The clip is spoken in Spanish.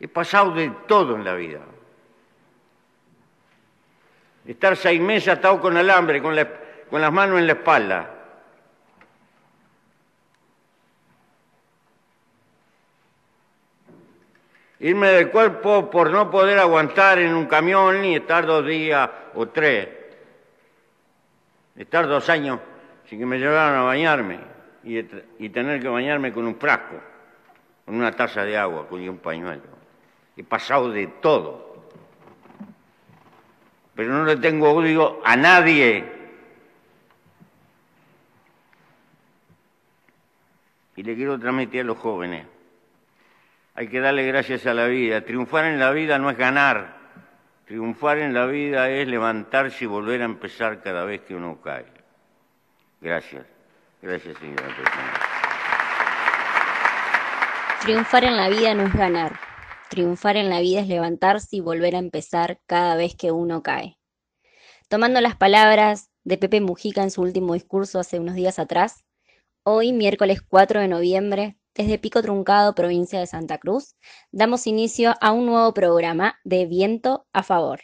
He pasado de todo en la vida. Estar seis meses atado con alambre, con, las manos en la espalda. Irme del cuerpo por no poder aguantar en un camión ni estar dos días o tres. Estar dos años sin que me llevaran a bañarme y, y tener que bañarme con un frasco, con una taza de agua, con un pañuelo. He pasado de todo. Pero no le tengo odio a nadie. Y le quiero transmitir a los jóvenes. Hay que darle gracias a la vida. Triunfar en la vida no es ganar. Triunfar en la vida es levantarse y volver a empezar cada vez que uno cae. Gracias. Gracias, señora presidenta. Triunfar en la vida no es ganar. Triunfar en la vida es levantarse y volver a empezar cada vez que uno cae. Tomando las palabras de Pepe Mujica en su último discurso hace unos días atrás, hoy, miércoles 4 de noviembre, desde Pico Truncado, provincia de Santa Cruz, damos inicio a un nuevo programa de Viento a Favor.